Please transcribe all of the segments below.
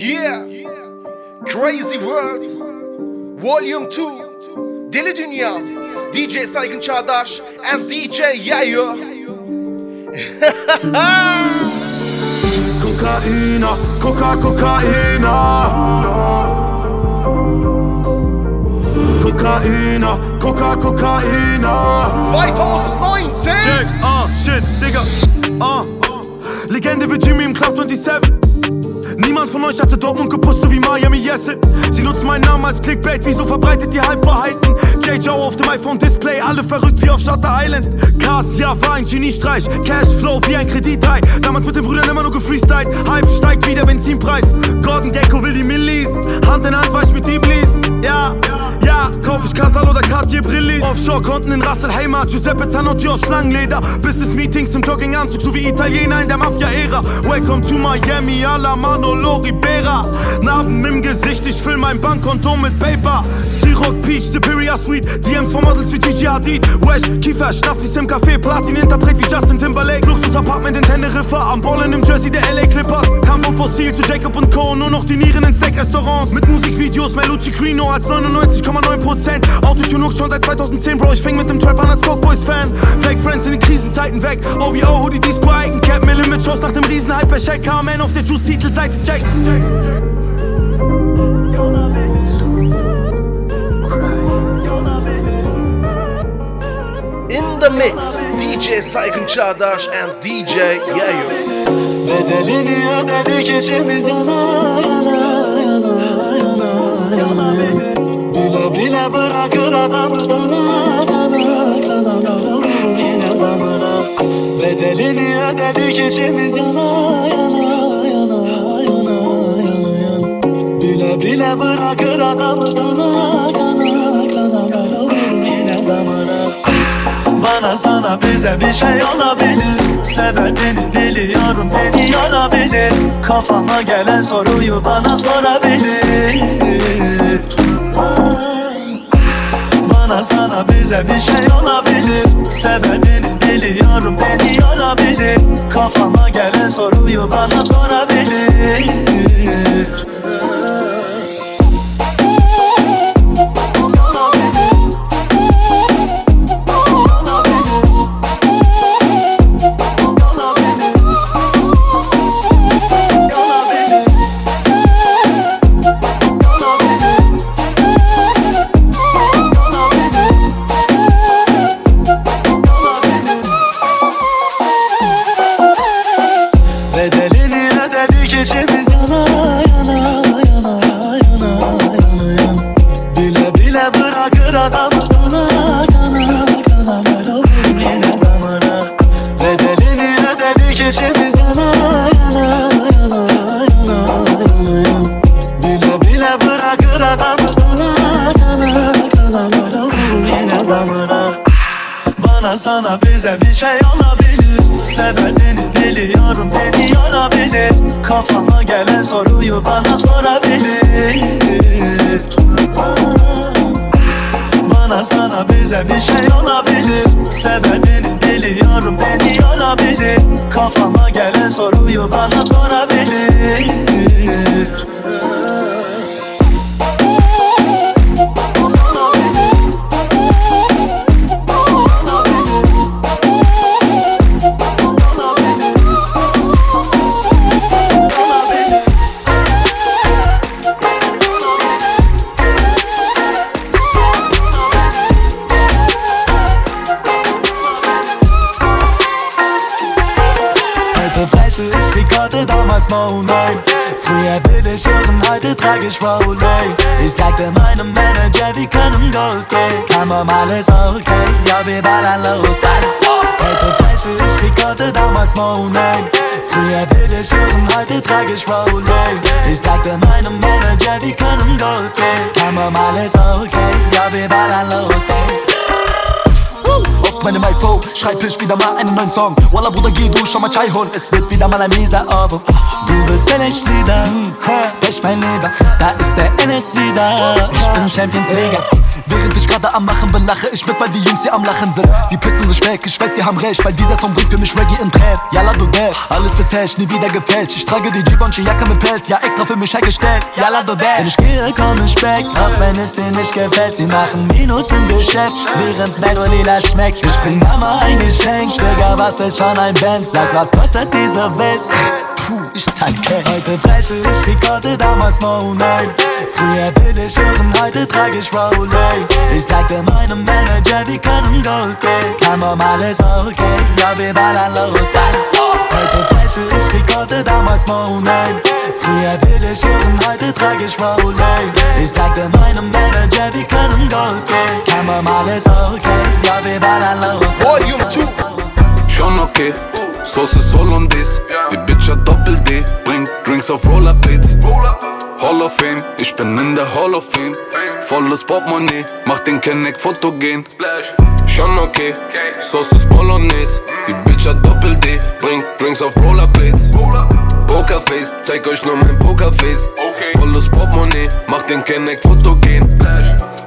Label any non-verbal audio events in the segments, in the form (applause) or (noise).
Yeah, Crazy World, Volume 2, Deli Dünya, DJ Saygın Çağdaş and DJ Yayo. (laughs) Kokaina, Coca, Kokaina. Kokaina, Coca, Kokaina. 2019. Check, ah, shit, Digga, ah. Legende wie Jimmy im Club 27. Niemand von euch hatte Dortmund gepusht, so wie Miami Yesin. Sie nutzen meinen Namen als Clickbait, wieso verbreitet ihr Halbwahrheiten? J. Joe auf dem iPhone-Display, alle verrückt wie auf Shutter Island. Krass, ja, war ein Geniestreich. Cashflow wie ein Kredithai. Damals mit den Brüdern immer nur gefreestylt. Hype steigt wie der Benzinpreis. Gordon Gecko will die Millis. Hand in Hand war ich mit Iblis. Ja, ja, kauf ich Casal oder Cartier Brillis. Offshore-Konten in Russell Heimat, Giuseppe Zanotti aus Schlangenleder. Business-Meetings im Jogginganzug, so wie Italiener in der Mafia-Ära. Welcome to Miami, a la Manolo Ribera. Narben im Gesicht, ich füll mein Bankkonto mit Paper. Ciroc Peach, Superior Suite. DMs von Models wie Gigi Hadid. Wesh, Kiefer, Staffis im Café. Platin-Interpret wie Justin Timberlake. Luxus-Apartment in Teneriffa. Am Ballen im Jersey der LA Clippers. Kam vom Fossil zu Jacob und Co. Nur noch die Nieren in Steak-Restaurants. Mit Musikvideos, Melucci Crino als 99,9%. Autotune Hook schon seit 2010, Bro. Ich fing mit dem Trap an als Coke Boys Fan. Fake Friends in den Krisenzeiten weg. OVO, Hoodie, Disco, Eigen Cap. Mille mit Shows nach dem Riesenhype. Per Check, KMN auf der Juice-Titelseite. Check. In the mix, DJ Saygın Çağdaş and DJ Yayo. Bedelini ödedik içimiz yana Bile bırakır adamı yine damına. Bedelini ödedik içimiz yana yana yana yana yana Bile bile bırakır adamı dana dana dana yine damına. Bana sana bize bir şey olabilir. Sebebini biliyorum beni yorabilir. Kafama gelen soruyu bana sorabilir Bana sana bize bir şey olabilir. Sebebini biliyorum beni yorabilir. Kafama gelen soruyu bana sorabilir sana bize bir şey olabilir Sebebini biliyorum beni yorabilir. Kafama gelen soruyu bana sorabilir. Bana sana bize bir şey olabilir. Sebebini biliyorum beni yorabilir. Kafama gelen soruyu bana sorabilir Kann man alles okay, ja wir ballern los. Heute breche ich Rekorde, damals name Früher ich hören, heute trage ich Rolex. Ich sagte meinem Manager, wir können Gold gehen man alles okay, ja wir ballern los. Auf meinem iPhone schreibe ich wieder mal einen neuen Song. Walla Bruder, geh du schon mal Chai holen, es wird wieder mal ein mieser Ohrwurm. Du willst Billiglieder, Pech mein Lieber, da ist der NS wieder. Ich bin Champions League. Dich gerade am Machen, belache ich mit, weil die Jungs hier am Lachen sind. Sie pissen sich weg, ich weiß, sie haben recht, weil dieser Song bringt für mich Reggae in Trend. Yalla du Dad, alles ist Hash, nie wieder gefälscht. Ich trage die Givenchy Jacke mit Pelz, ja extra für mich hergestellt. Yalla du Dad. Wenn ich gehe, komm ich back, auch wenn es dir nicht gefällt. Sie machen Minus im Geschäft, während Mero lila schmeckt. Ich bring Mama ein Geschenk, Digga, was ist schon ein Band? Sag, was kostet diese Welt? Puh, ich zahl Cash. Heute breche ich Rekorde, damals no name. Früher ich hören, heute trage ich Rolex. Ich sagte meinem Manager, wir können Gold gehen. Kein normales okay, ja, wir ballern los. Heute breche ich Rekorde, damals no name. Früher ich hören, heute trage ich Rolex. Ich sagte meinem Manager, wir können Gold gehen. Kein normales okay, ja, wir ballern los. Volume 2. Schon okay, Soße Hollandaise. Die Bitch hat Doppel-D, bringt Drinks auf Rollerblades. Hall of Fame, ich bin in der Hall of Fame. Volles Portemonnaie, mach den Kenneck fotogen. Schon okay, Sauce ist Bolognese. Die Bitch hat Doppel-D, bringt Drinks auf Rollerblades. Pokerface, zeig euch nur mein Pokerface. Volles Portemonnaie, mach den Kenneck fotogen.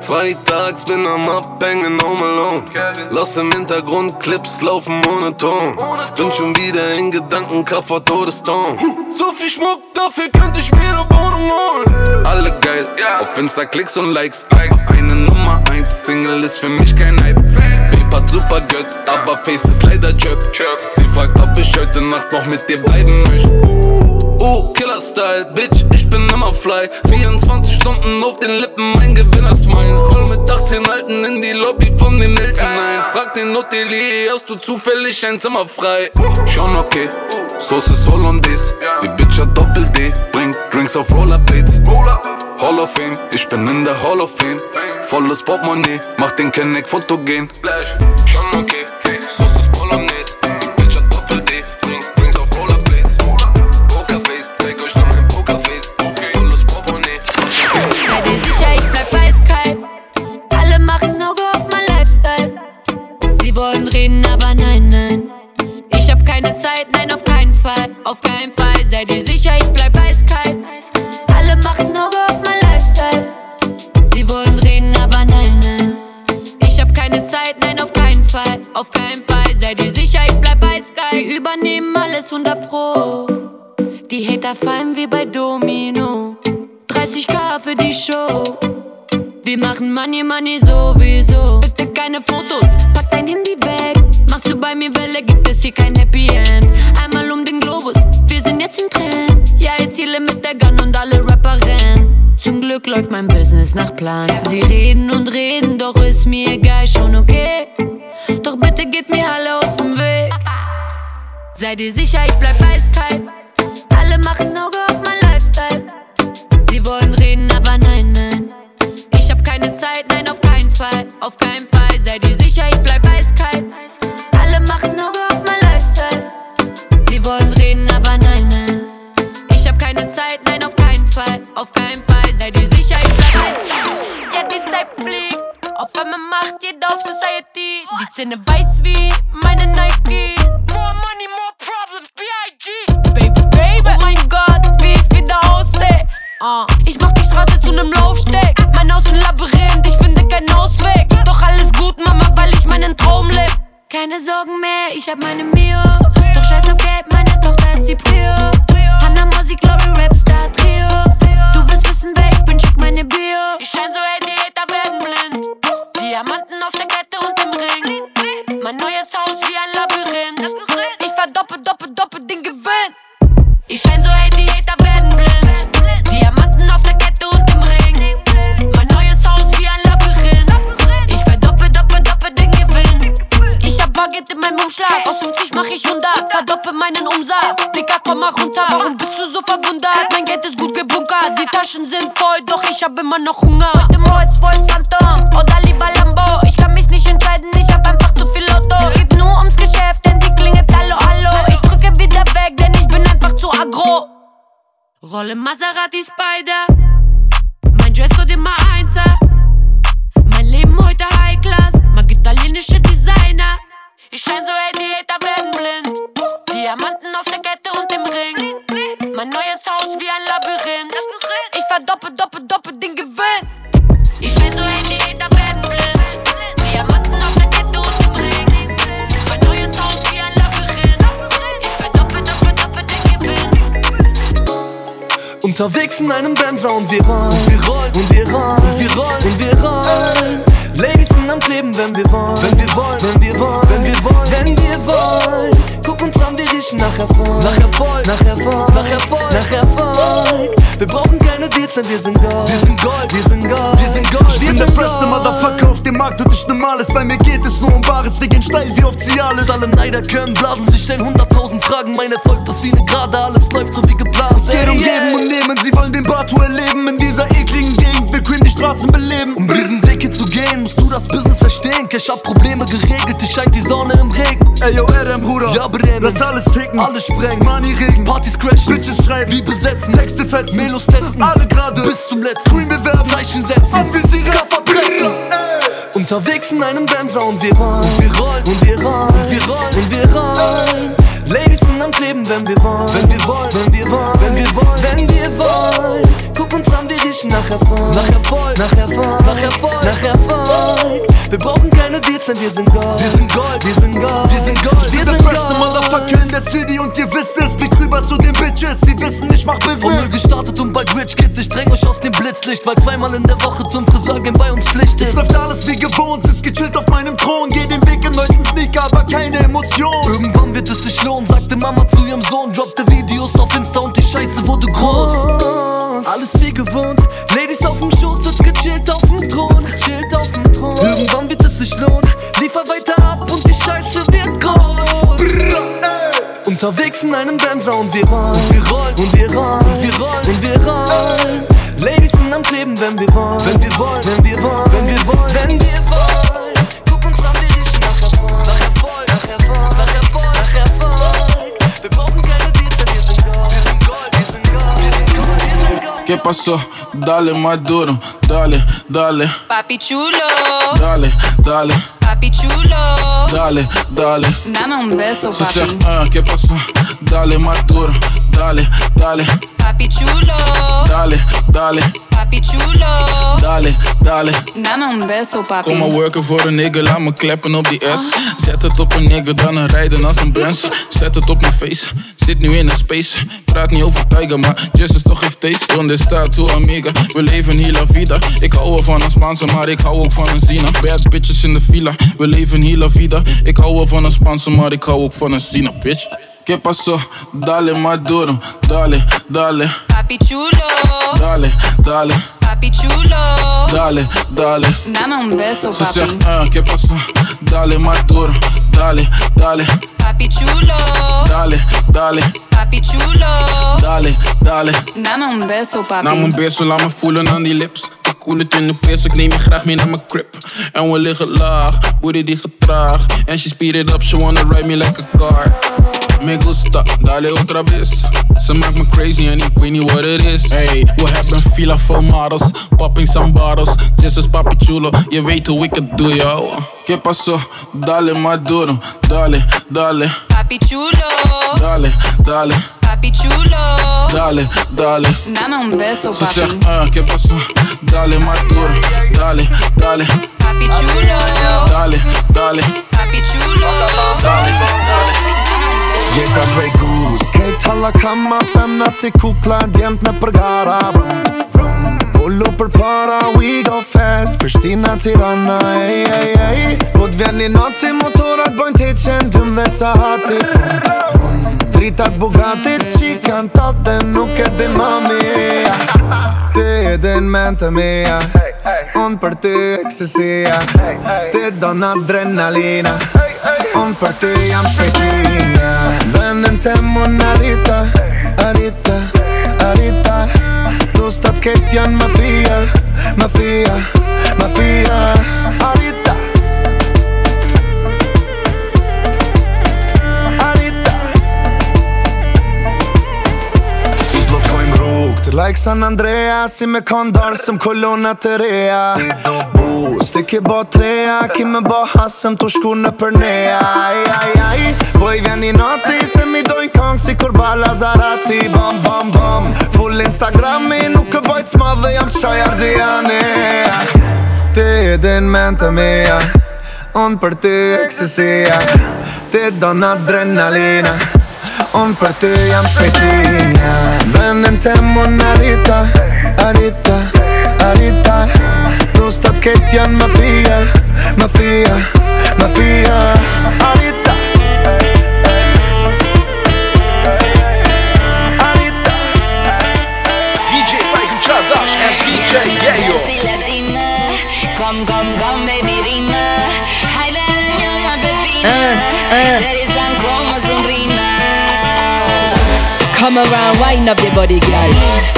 Freitags bin am Abhängen home alone. Lass im Hintergrund Clips laufen monoton. Bin schon wieder in Gedanken, Kaffer Todeston. So viel Schmuck, dafür könnte ich mir eine Wohnung holen. Alle geil, auf Insta Klicks und Likes. Eine Nummer 1 Single ist für mich kein Hype. Vapor super gött, aber Face ist leider Chöp. Sie fragt, ob ich heute Nacht noch mit dir bleiben möchte. Oh, Killer-Style, Bitch, ich bin immer fly 24 Stunden auf den Lippen, mein Gewinner-Smile Roll mit 18 Alten in die Lobby von den Eltern ein Frag den Hotelier, hast du zufällig ein Zimmer frei? Schon okay, Sauce ist Hollandaise Die Bitch hat Doppel-D, bringt Drinks auf Rollerblades Hall of Fame, ich bin in der Hall of Fame. Volles Portemonnaie, mach den Kenneck fotogen Schon okay, Sauce ist Bolognese. Bitch hat Doppel-D, bringt Drinks auf Rollerblades Pokerface, zeig euch nur mein Pokerface. Volles Portemonnaie. Sei dir sicher, ich bleib eiskalt. Alle machen Auge auf mein Lifestyle. Sie wollen reden, aber nein, nein. Ich hab keine Zeit, nein, auf keinen Fall. Auf keinen Fall, alles 100 Pro. Die Hater fallen wie bei Domino. 30k für die Show. Wir machen Money, Money sowieso. Bitte keine Fotos, pack dein Handy weg. Machst du bei mir Welle, gibt es hier kein Happy End. Einmal um den Globus, wir sind jetzt im Trend. Ja, ich ziele mit der Gun und alle Rapper rennen. Zum Glück läuft mein Business nach Plan. Sie reden und reden, doch ist mir egal, schon okay. Doch bitte geht mir alle aus dem Weg. Sei dir sicher, ich bleib eiskalt. Alle machen Auge auf mein Lifestyle. Sie wollen reden, aber nein, nein. Ich hab keine Zeit, nein, auf keinen Fall. Auf keinen Fall, sei dir sicher, ich bleib eiskalt. Alle machen Auge auf mein Lifestyle. Sie wollen reden, aber nein, nein. Ich hab keine Zeit, nein, auf keinen Fall. Auf keinen Fall, sei dir sicher, ich bleib eiskalt. Ja, die Zeit fliegt. Auf einmal macht jeder auf Society. Die Zähne weiß wie meine Nike. Ah, ich mach die Straße zu nem Laufsteg. Mein Haus ein Labyrinth, ich finde keinen Ausweg. Doch alles gut, Mama, weil ich meinen Traum leb. Keine Sorgen mehr, ich hab meine Mio. Doch scheiß auf Geld, meine Tochter ist die Prio. Hannah Musik, Glory, Rapstar, Trio. Du willst wissen, wer ich bin, schick meine Bio. Ich schein so, ey, die werden blind. Diamanten auf der Kette und im Ring. Mein neues Haus wie ein Labyrinth. Ich verdoppel, doppel, doppel den Gewinn. Ich schein so, ey, die werden blind. Umschlag. Aus 50 mach ich 100. Verdoppel meinen Umsatz. Dicker, komm mal runter. Warum bist du so verwundert? Mein Geld ist gut gebunkert. Die Taschen sind voll, doch ich hab immer noch Hunger. Heute Rolls Royce Phantom oder lieber Lambo. Ich kann mich nicht entscheiden, ich hab einfach zu viel Auto. Es geht nur ums Geschäft, denn die klingelt Hallo, hallo. Ich drücke wieder weg, denn ich bin einfach zu aggro. Rolle Maserati Spider. Mein Dresscode immer Einser. Mein Leben heute High Class. Mag italienische Designer. Sensuell, Diäter werden blind. Diamanten auf der Kette und im Ring. Mein neues Haus wie ein Labyrinth. Ich verdoppel, doppel, doppel den Gewinn. Ich bin so ein werden blind. Diamanten auf der Kette und im Ring. Mein neues Haus wie ein Labyrinth. Ich verdoppel, doppel, doppel den Gewinn. Unterwegs in einem Benzer und wir rollen. Und wir rollen. Und wir rollen. Und wir rollen. Und wir rollen. Am Kleben, wenn wir wollen, wenn wir wollen, wenn wir wollen, wenn wir wollen, wenn wir wollen. Guck uns an, wir riechen nach Erfolg, nach Erfolg, nach Erfolg, nach Erfolg, nach Erfolg. Wir brauchen keine Deals, denn wir sind Gold, wir sind Gold, wir sind Gold, wir sind Gold. Ich bin der freshste Motherfucker auf dem Markt und ich nehm alles. Bei mir geht es nur um Wahres, wir gehen steil wie auf Cialis. Alle Neider können blasen, sie stellen hunderttausend Fragen. Mein Erfolg trifft wie ne Gerade, alles läuft so wie geplant. Es geht um Geben und Nehmen, sie wollen den Batu erleben. In dieser ekligen wir können die Straßen beleben. Um diesen Weg hier zu gehen, musst du das Business verstehen. Cash hab Probleme geregelt, es scheint die Sonne im Regen. Ey yo, RM, Bruder, Ja, Bremen. lass alles ficken. Alles sprengen, Money regen, Partys crashen, Bitches schreiben, wie besetzen, Texte fetzen, Melos testen, alle gerade, bis zum letzten. Screen bewerben, Zeichen setzen, anvisieren, Koffer pressen. Unterwegs in einem Benzer und wir rollen, und wir rollen, und wir rollen, und wir rollen, und wir rollen. Ladies sind am Kleben, wenn wir wollen, wenn wir wollen, wenn wir wollen, wenn wir wollen, wenn wir wollen. Guck uns an, wir riechen nach Erfolg, nach Erfolg, nach Erfolg, nach Erfolg, nach Erfolg. Wir brauchen keine Deals, denn wir sind Gold, wir sind Gold, wir sind Gold, wir sind Gold, wir sind freshste Motherfucker in der City und ihr wisst es. Blick rüber zu den Bitches, sie wissen, ich mach Business. gestartet und bald Rich Kid, ich dräng euch aus dem Blitzlicht, weil zweimal in der Woche zum Friseur gehen bei uns Pflicht ist. Läuft alles wie gewohnt, sitz gechillt auf meinem Thron. Geh den Weg in neuesten Sneaker, aber keine Emotion. Irgendwann wird es sich lohnen, sagte Mama zu ihrem Sohn, droppte Videos auf Insta und die Scheiße wurde groß. Alles wie gewohnt, Ladies auf dem Schoß, sitzt gechillt auf dem Thron, gechillt auf dem Thron. Irgendwann wird es sich lohnen, liefer weiter ab und die Scheiße wird groß. Unterwegs in einem Benzer und wir rollen, wir rollen, und wir rollen, und wir rollen, und wir rollen. Ladies sind am Kleben, wenn wir wollen, wenn wir wollen, wenn wir wollen, wenn wir wollen, wenn wir wollen. ¿Qué pasó? Dale más duro, dale, dale, Papi chulo, dale, dale, papi chulo. dale, dale. Dame un beso, papi. zegt, ah, ¿qué pasó? Dale más duro, dale, dale, Papi chulo, dale, dale, papi chulo. dale, dale. Dame beso, papi. Kom maar worken voor een nigger, laat me kleppen op die S. Zet het op een nigger, dan een rijden als een Benz. Zet het op mijn face, zit nu in een space. Praat niet over Tiger, maar Jesus toch heeft taste. Donde está tu amiga? We leven hier la vida. Ik hou wel van een Spaanse, maar ik hou ook van een Zina. Bad bitches in de villa, we leven hier la vida. Ik hou wel van een Spaanse, maar ik hou ook van een Zina, bitch. ¿Qué pasó? Dale más duro, dale, dale, Papi chulo, dale, dale, papi chulo. dale, dale. Dame un beso, papi. zegt, ah, ¿qué pasó? Dale más duro, dale, dale, Papi chulo, dale, dale, papi chulo. dale, dale. Dame un beso, papi. Na mijn beso, laat me voelen aan die lips. In de pers, ik neem je graag mee naar mijn crib. En we liggen laag, booty die getraag. En she speed it up, she wanna ride me like a car. Me gusta, dale otra vez. Ze maakt me crazy weet niet what it is. Hey, we hebben een villa vol models, popping some bottles. Just as papi chulo, je weet hoe ik het doe, yo. ¿Qué pasó? Dale más duro, dale, dale, Papi chulo, dale, dale, papi chulo. dale, dale. Dame un beso, Ze papi. zegt, ah, ¿qué pasó? Dale más duro, dale, dale, Papi chulo, dale, dale, papi chulo. dale, dale. Jeta Grey Goose Krejt alla kamma, fem nazi kukla Djemt me përgara vrum Pullu për para, we go fast Prishtina, Tirana, ej, ej, ej. Po t'vjen një nati, motorat bojnë t'i qenë Dym dhe ca hati Vrum, vrum. Dritat Bugatit që kanë tatë Dhe nuk e din mami Ti e din mente mia On për ty eksesia Ti don adrenalina Unë për ty jam shpeqyja Dhe në në temu arita Arita, arita Dostat ketë janë mafia Mafia, mafia. Like San Andrea Si me kondar sëm kolona të reja. Bu, sti ki bo treja Ki me bo hasëm të shku në përneja. Aj, aj, aj Po i vjen një nati Se mi dojnë kong si kur bala zarati. Bom, bom, bom Full Instagrami Nuk e bojt s'ma dhe jam qaj ardiani Ti e din mente mia On për ty eksesia Ti don adrenalina unë për ty jam shpejtinja Venem te mon arita, arita, arita Dostat ket janë mafia, mafia, mafia. Arita Arita DJ Fajku Qadash and DJ Yejo Kom, kom, kom, baby, rima Hajde, një, një, një, një, një, Come around, wine up your body girl.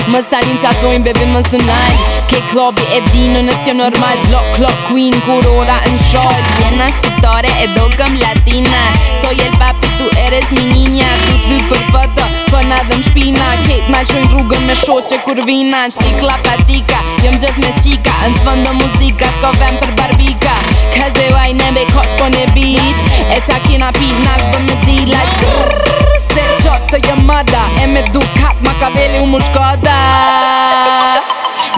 Më stalin që atojnë bebe më sënaj Ke klobi e dinu nësë jo normal. Block, clock, queen, kur ora në shol Jena shqiptare e do këm latina. Soy el papi, tu eres mi niña Tu thy për foto, po na dhëm shpina. Ket na qojnë rrugën me shoqe kur vina Në shtikla patika, jëm gjët me qika. Në sfëndo muzika, s'ko vem për barbika. Cause e waj nebe kosh po ne beat. E ca kina pit, nas bëm me di like Se shots të jë mëda E me dukat Makaveli u mu shkoda.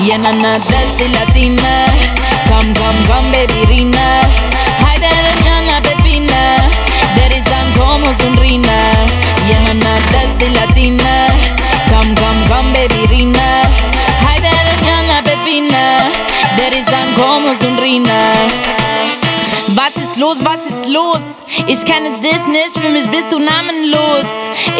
Jena në desi latine Kom, kom, kom, baby rine. Hajde dhe njëna pepine Deri zan komo zun rine Jena në desi latine Kom, kom, kom, baby rine. Hajde dhe njëna pepine Deri zan komo zun rine Was ist los, was ist los? Ich kenne dich nicht, für mich bist du namenlos.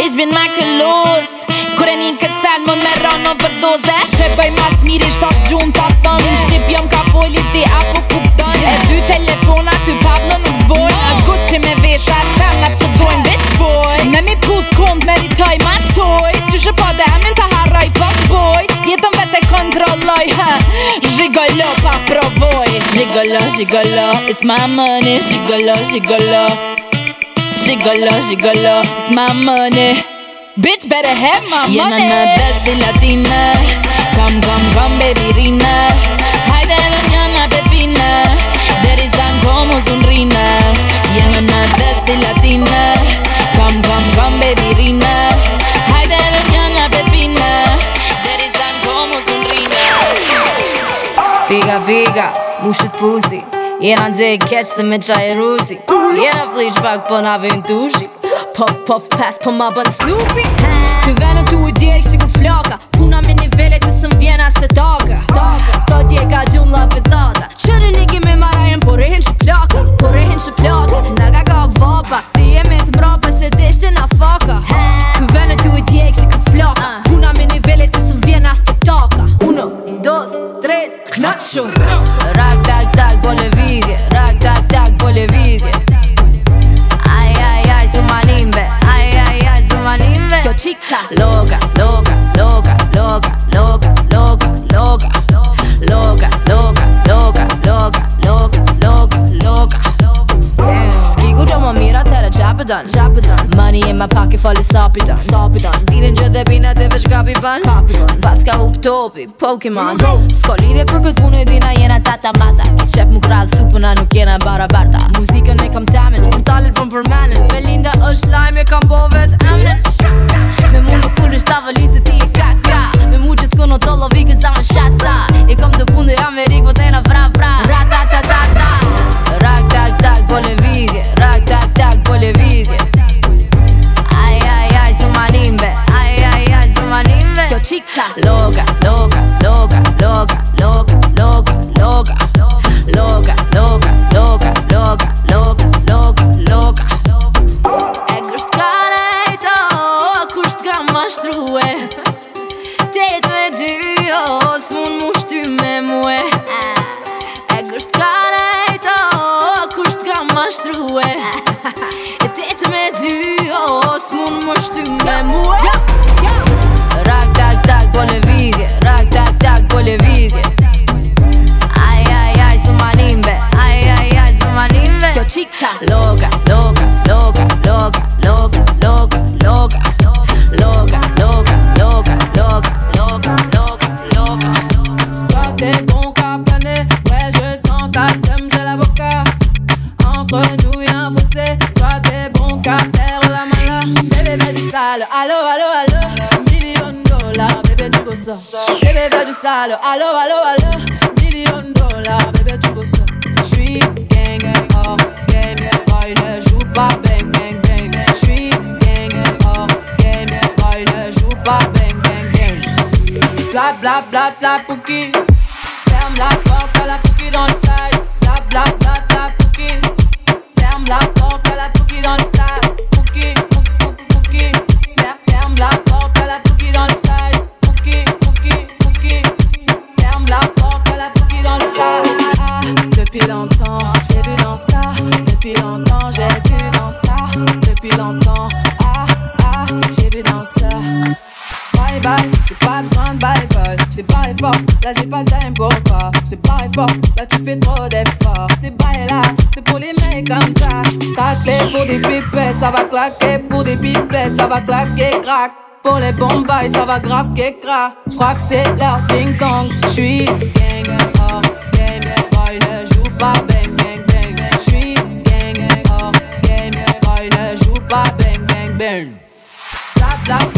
Ich bin makellos. Kur e një këtë salmon me rano për doze Që bëj mas miri shtot gjumë pa thëm Në shqip jom ka foli ti apo kupton E dy telefona ty Pablo nuk boj As gut që me vesh as femnat që dojnë bitch boy Me mi puth kund meritoj ma toj Që shë po dhe emnin të harroj fuck boy Jetën vet e kontrolloj ha. gigolo pa' provoj Gigolo, gigolo, it's my money Gigolo, gigolo Gigolo, gigolo, it's my money Bitch better have my yeah, money Yeah, na, na, that's the Latina Come, come, come, baby, Rina Haide, doñana Pepina There is como un Rina Yeah, na, na, that's the Latina Biga, mushit pusi. Jena nxe keq se me qaj e rusi. Jena fliq pak po na vin tushi Puff, puff, pass po ma bën Snoopy. Ky venë tu i djek si kur flaka. Puna me nivellet të sëm vjena së daga Ka dje ka gjun la fedata Qëri ligi me marajen po rehin që plaka. Po rehin që plaka. Naga ka vapa Nacho Rak tak tak po levizje Rak tak tak po levizje Aj aj aj su malimbe Aj aj aj su malimbe Kjo qika Loka, loka, loka, loka, loka, loka, loka Loka, loka, loka, loka, loka, loka, loka Ski ku gjo më mira tere qapë dën Qapë dën Money in my pocket falli sapi dën Sapi dën Stilin gjë dhe bina dhe veç kapi ban Kapi dën Bas ka hup topi, Pokemon. S'ko lidhje për këtë punë e dina jena tata mata. Qef mu krasë supëna nuk jena bara barta Muzikën e kam tamin Unë talit për menin Belinda është lajmë e kam bo vet emnin Me mu nuk punë është tavëllin se ti e kaka Me mu gjithë kënë të lovi kësa më shata. I kam të punë dhe Amerik vë tena fra fra tak vizje Rak, tak, tak, po le vizje Aj, aj, aj, su marimbe Aj, aj, aj, su marimbe Kjo qika. Loka, loka, loka, loka, loka, loka, loka. Loka, ka rejto Kusht ka mashtruhe vesh ty me mua. Rak tak tak po levizje Rak tak tak po levizje Aj aj aj su malimbe Aj aj aj su malimbe Kjo qika. Loka, loka, loka, loka. Allo, allo, allo, allo. Million dollars, bébé tu veux ça J'suis gang gang oh, hors game Boy ne joue pas bang bang bang. J'suis gang gang oh, hors game Boy ne joue pas bang bang bang. Bla bla bla bla pouki pour des pipelettes, ça va claquer crack. Pour les bombes ça va grave qu'écra. J'crois que c'est leur ding dong. J'suis gang hors game boy, ne joue pas bang bang bang. J'suis gang hors game boy, ne joue pas bang bang bang.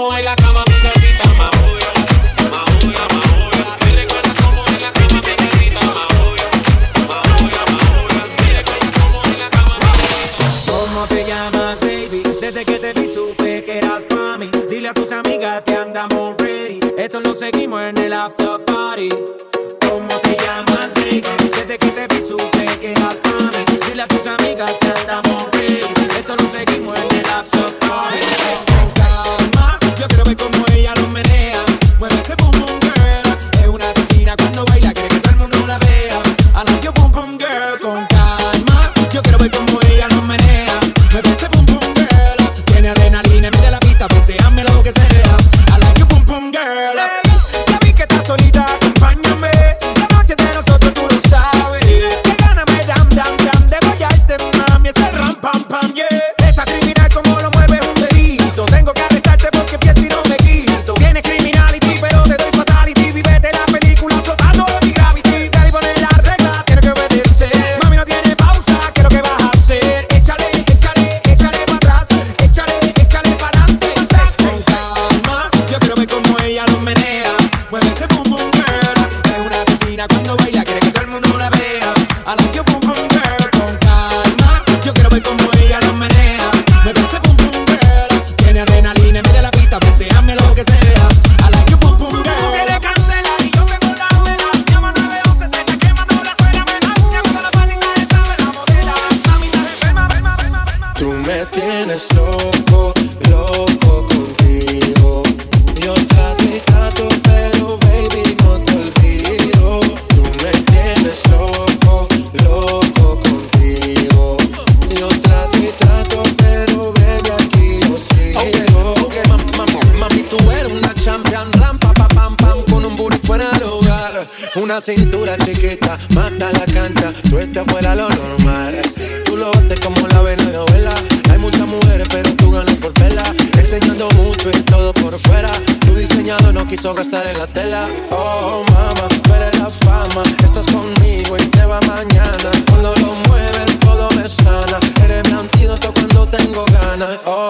como el quiso gastar en la tela. Oh, mama, pero la fama. Estás conmigo y te va mañana. Cuando lo mueves, todo me sana. Eres mi antídoto cuando tengo ganas. Oh,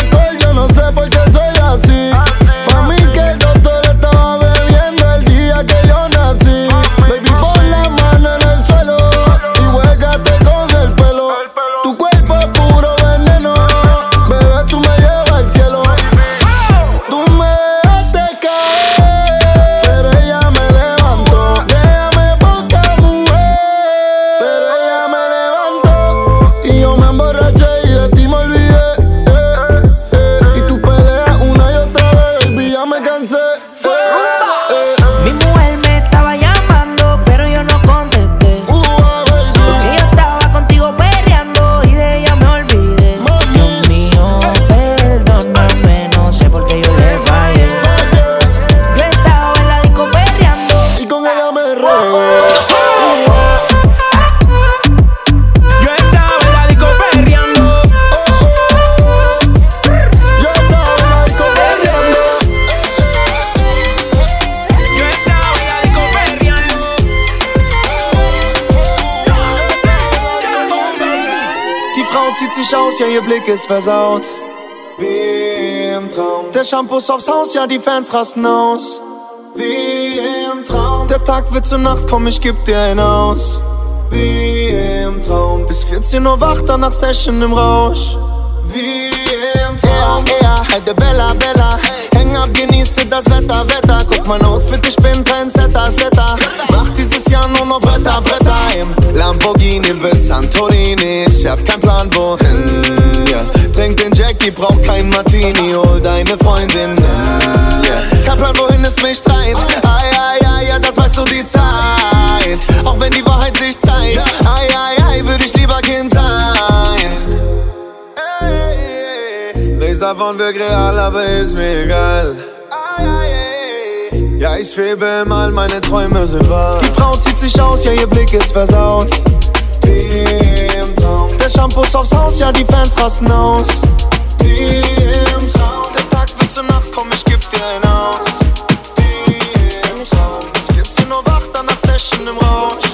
aus, ja, ihr Blick ist versaut. Wie im Traum. Der Shampoo ist aufs Haus, ja, die Fans rasten aus. Wie im Traum. Der Tag wird zur Nacht, komm, ich geb dir einen aus. Wie im Traum. Bis 14 Uhr wach, danach Session im Rausch. Wie im Traum. Ja, ja, heute Bella, Bella. Genieße das Wetter, Wetter. Guck mein Outfit, ich bin Trendsetter, Setter. Mach dieses Jahr nur noch Bretter, Bretter. Im Lamborghini bis Santorini. Ich hab keinen Plan, wohin. Yeah. Trink den Jackie, brauch kein Martini. Hol deine Freundin. Yeah. Kein Plan, wohin es mich treibt. Ai, ai, ai, ja, das weißt du die Zeit. Auch wenn die Wahrheit sich zeigt. Ai, ai, ai, würde ich lieber Kind sein. Nichts davon wirkt real, aber ist mir egal. Ja, ich schwebe im All, meine Träume sind wahr. Die Frau zieht sich aus, ja, ihr Blick ist versaut. Wie im Traum. Der Shampoo ist aufs Haus, ja, die Fans rasten aus. Wie im Traum. Der Tag wird zur Nacht, komm, ich geb dir einen aus. Wie im Traum. Bis 14 Uhr wach, danach Session im Rausch.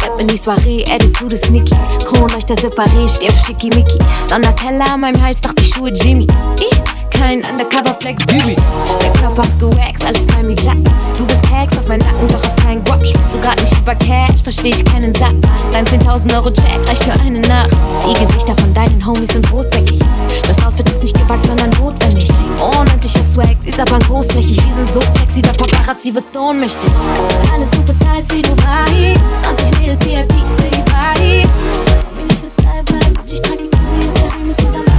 Step in die Soiree, Attitude sneaky. Kronleuchter separé, steh auf Schickimicki. Donatella an meinem Hals, doch die Schuhe Jimmy. Ich, kein Undercover-Flex, Bibi. Der Körper ist gewaxt, alles bei mir glatt. Du willst Hacks auf meinen Nacken, doch hast kein Guap. Sprichst du grad nicht über Cash, versteh ich keinen Satz. Dein 10.000 Euro Check reicht für eine Nacht. Die Gesichter von deinen Homies sind rotbäckig. Das Outfit ist nicht gewagt, sondern notwendig. Unendlicher Swag, sie ist aber großflächig. Wir sind so sexy, der Paparazzi wird ohnmächtig. Alles super size, wie du weißt. 20 Mädels VIP für die Party. Wenigstens live, weil ich trag die wir müssen dann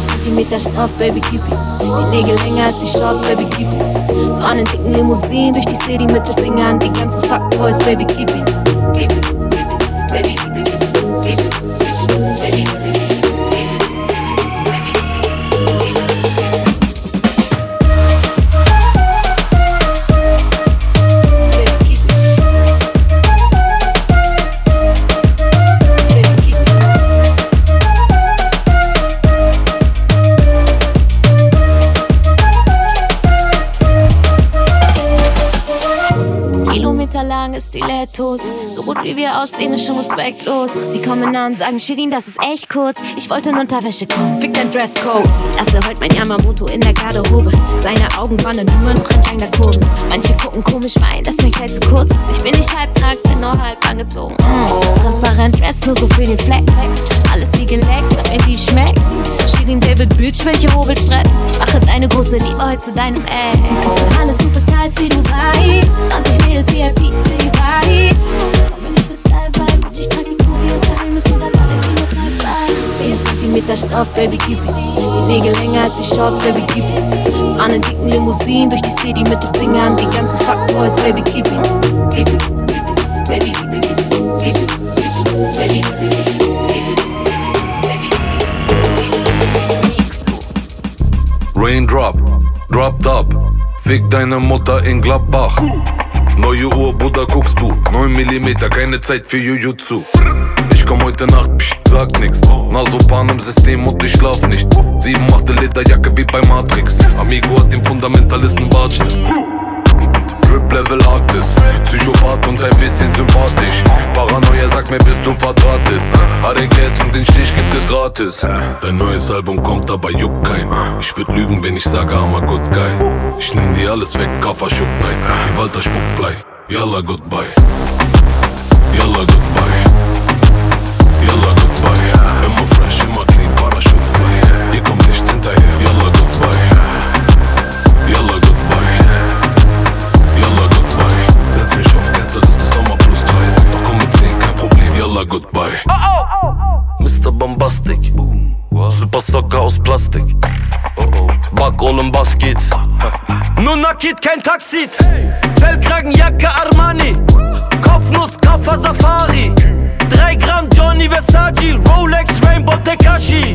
10 cm Stoff, Baby, keep it. Die Nägel länger als die Shorts, Baby, keep it. Fahren in dicken Limousinen durch die City den Fingern. Die ganzen Fuckboys, Baby, keep it. Wie wir aussehen, ist schon respektlos. Sie kommen nah und sagen, Shirin, das ist echt kurz. Ich wollte in Unterwäsche kommen. Fick dein Dresscode. Lasse heute mein Yamamoto in der Garderobe. Seine Augen wandern immer noch entlang der Kurven. Manche gucken komisch, meinen, dass mein Kleid zu kurz ist. Ich bin nicht halb nackt, bin nur halb angezogen. Mm. Transparent Dress, nur so für den Flex. Alles wie geleckt, wie es schmeckt. Shirin David Bitch, welche Hobelstress. Ich mache deine große Liebe heute zu deinem Ex. Alles super size, wie du weißt. 20 Mädels VIP für die Party. Komm, wenn ich sitz live, vibe, Bitch, ich trag die Kuh, wir sagen, müssen da Kino bei. 10 cm Stoff, Baby, it. Die Nägel länger als die Shorts, Baby, it. Fahren in dicken Limousinen durch die City mit den Fingern. Die ganzen Fuckboys, Baby, it, Baby, Baby, keep it. Raindrop, drop top. Fick deine Mutter in Gladbach. Neue Uhr, Bruder, guckst du. 9 mm, keine Zeit für Jujutsu. Ich komm heute Nacht, psch, sag nix. Nasopan im System und ich schlaf nicht. 7 machte Lederjacke wie bei Matrix. Amigo hat den Fundamentalisten Bartschnitt. Drip Level Arktis, Psychopath und ein bisschen sympathisch. Paranoia sagt mir, bist du verdrahtet. Geld und den Stich gibt es gratis. Dein neues Album kommt, aber juckt kein. Ich würd lügen, wenn ich sage, I'm a good guy. Ich nehm dir alles weg, Kaffer Schuck Night. Die Walter Spuckblei. Yalla, goodbye. Yalla, goodbye. Socker aus Plastik. Back Olem Basket. Nur Nakid, kein Taxit. Fellkragenjacke Armani. Kopfnuss, Kaffer Safari. 3 Gramm Johnny Versace. Rolex Rainbow Tekashi.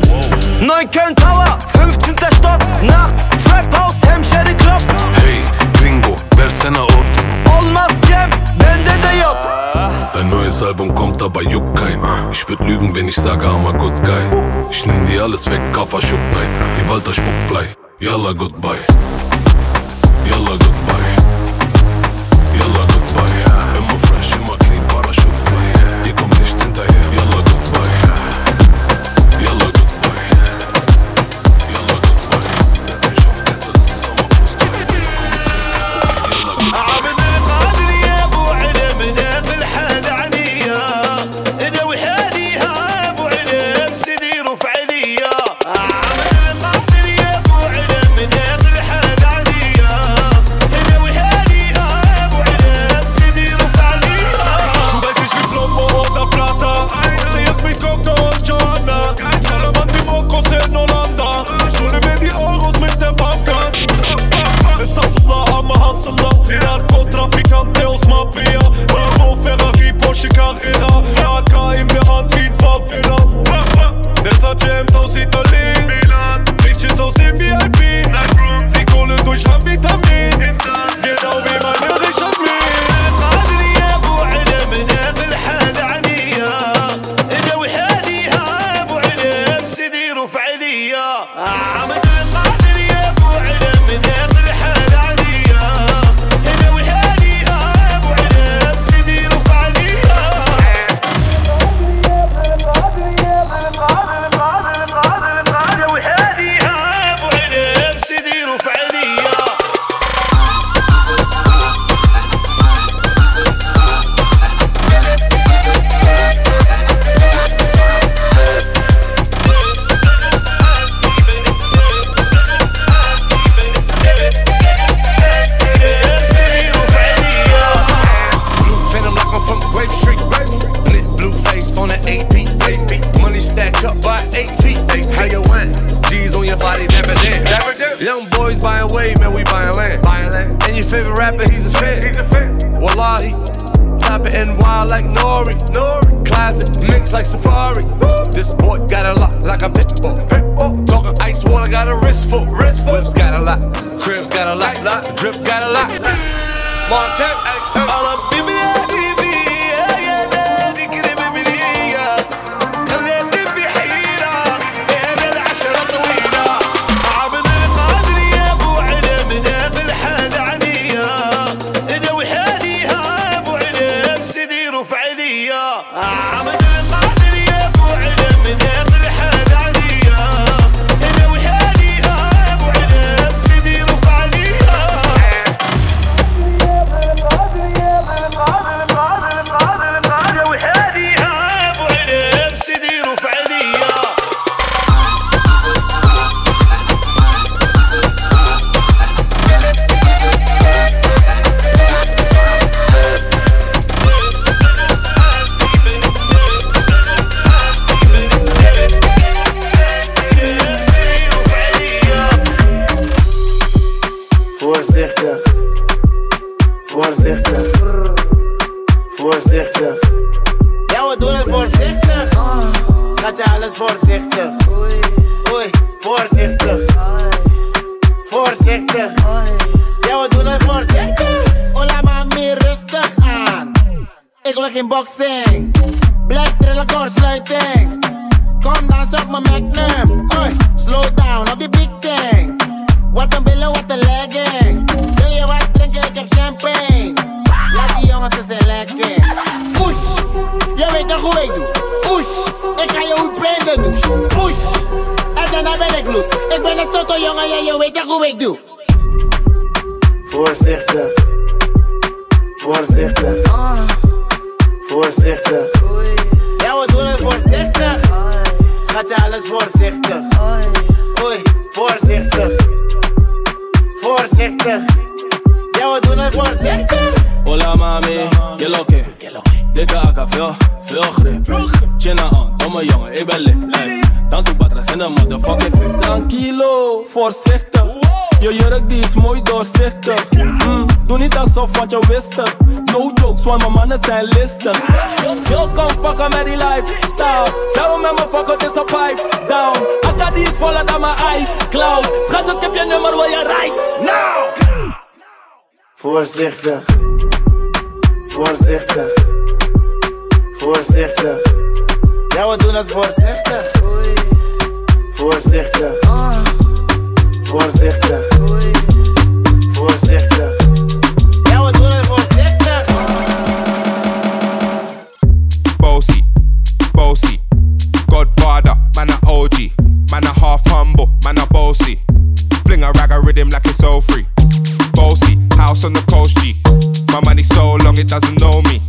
9 Köln Tower, 15. Stock. Nachts Trap House, Hemşeri Club. Hey, Gringo, versene Ot. Olmaz Cem, bende de yok. Dein neues Album kommt, aber juckt kein. Ich würd lügen, wenn ich sage, I'm a good guy. Ich nehm dir alles weg, Kaffer Schuck Night. Die Walter Spuckblei. Yalla, goodbye. Milan Bitches all dem VIP Die Kohle durch Amphetamine voorzichtig. Ja, we doen het voorzichtig. Schatje, alles voorzichtig. Oei, voorzichtig. Voorzichtig. Ja, we doen het voorzichtig. Hola mami, rustig. willen geen boxing. Blijf trillen, kortsluiting. Kom dans op mijn magnum. Oi, slow down op die big thing. Wat een billen, wat een legging. Weet toch hoe ik doe. Push, ik ga je hoe in de douche. Push, en daarna ben ik loes. Ik ben een stotter jongen, ja je weet toch hoe ik doe. Voorzichtig, voorzichtig, voorzichtig. Ja, we doen het voorzichtig. Schat je alles voorzichtig. Oei, voorzichtig, voorzichtig. Ja, we doen het voorzichtig. Hola mami, je lokke. Dikke akka, veel, veel grip. Chinna aan, domme jongen, ik ben lit. Ey, Dan toe de motherfucking fit. Tranquilo, voorzichtig. Je jurk die is mooi doorzichtig. Mm, doe niet alsof want je wist. No jokes, want mijn mannen zijn listig. Yo, kom fucken met die lifestyle. Zou met me fucken, het is een pipe down. Akka die is voller dan mijn iCloud. Schatjes, ik heb je nummer, wil je right now? Voorzichtig, voorzichtig, voorzichtig. Ja, we doen het voorzichtig. Voorzichtig, voorzichtig, voorzichtig. Ja, we doen het voorzichtig. Bossy, bossy. Godfather, man a OG. Man a half humble, man a bossy. Fling a rag a rhythm like it's all free. Bossy, house on the coast G. My money so long it doesn't know me.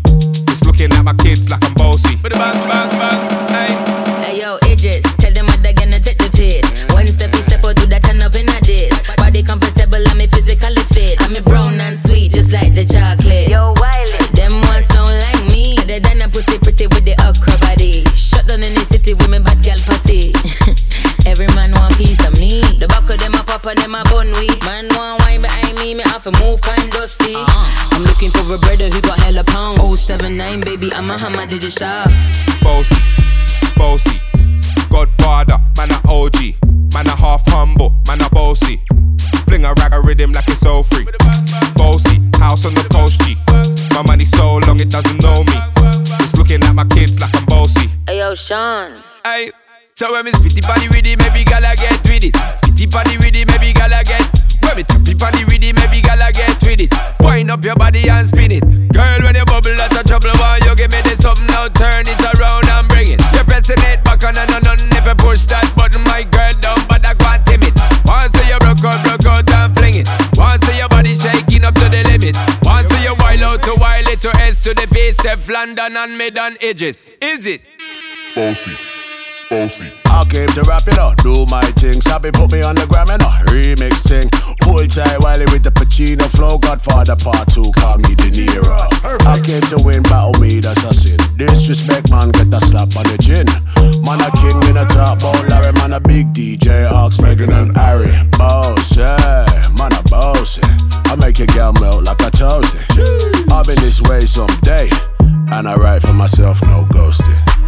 It's looking at my kids like I'm bossy. Bang, bang, bang, hey. Hey yo, Idris, tell them what they're gonna take the piss. When step you step out, do that turn up in a this. Body comfortable, I'm physically fit. I'm a brown and sweet, just like the chocolate. Yo, Wiley, them ones sound like me. They done a pussy pretty with the okra body. Shut down in the city with me bad girl pussy. (laughs) Every man want piece of me. The back of them a pop and them a bun weed. Man want wine behind me, me have to move kind dusty. Uh-huh. I'm looking for a brother who got hella pounds. 079, baby, I'm a hammer, did you shop? Bossy, bossy. Godfather, man a OG. Man a half humble, man a bossy. Fling a rag a rhythm like it's all free. Bossy, house on the coast G. My money so long it doesn't know me. It's looking at my kids like I'm bossy. Hey yo, Sean. Hey, so when me spitty body with it, maybe gala get with it. Spitty body with it, maybe gala get. When me tappy body with it, maybe gala get with it. Wind up your body and spin it. Girl, when you bubble, that's a trouble. Why you give me this something now? Turn it around and bring it. You're pressing it back on and on and if you push that button, my girl down, but I can't tame it. Once you broke out, broke out and fling it. Once your body shaking up to the limit. Once you wild out to wild it to S to the base, London and mid on edges. Is it? Bossy, bossy. I came to rap it up, do my thing. Sabi put me on the gram and a remix thing. Pull tight Wiley with the Pacino flow. Godfather part two, call me De Niro. I came to win, battle me, that's a sin. Disrespect, man, get a slap on the chin. Man, a king in a top bowl, Larry, man, a big DJ, Ox, Megan and Harry. Boss, yeah, man, a boss. I make your girl melt like a toasty. I've been this way someday. And I write for myself, no ghosting.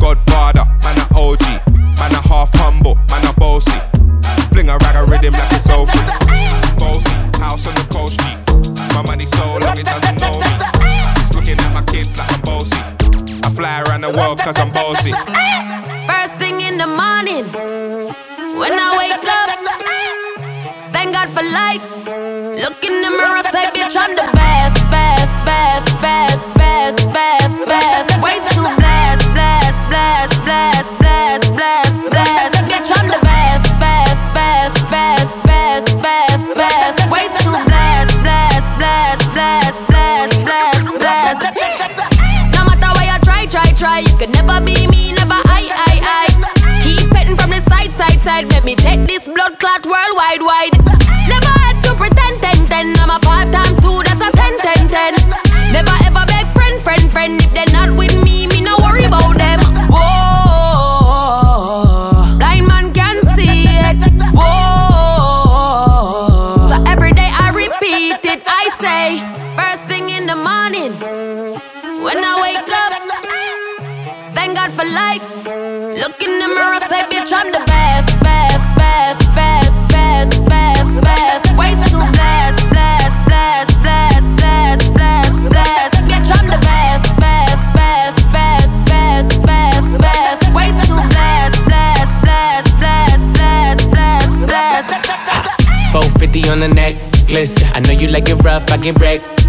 Godfather, man a OG. Man a half humble, man a bossy. Fling a rag a rhythm like it's all free. Bossy, house on the coast G. My money so long it doesn't know me. It's looking at my kids like I'm bossy. I fly around the world cause I'm bossy. First thing in the morning, when I wake up, thank God for life. Look in the mirror, say, bitch, I'm the best, best, best, best, best, best, best. Way too blessed, blessed, blessed, blessed, blessed. Bitch, I'm the best, best, best, best, best, best, best. Way too blessed, blessed, blessed, blessed, blessed, blessed, blessed. No matter where you try, try, try, you could never be me, never I, I, I. Keep petting from the side, side, side. Make me take this blood clot worldwide, wide. Look in the mirror, say, bitch, I'm the best, best, best, best, best, best, best. Way too blessed, blessed, blessed, blessed, blessed, blessed, blessed. Bitch, I'm the best, best, best, best, best, best, best. Way too blessed, blessed, blessed, blessed, blessed, blessed, blessed. 450 on the necklace. I know you like it rough, I get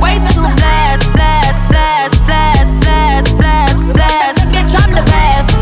Way too blessed, blessed, blessed, blessed, blessed, blessed, blessed. Bitch, I'm the best,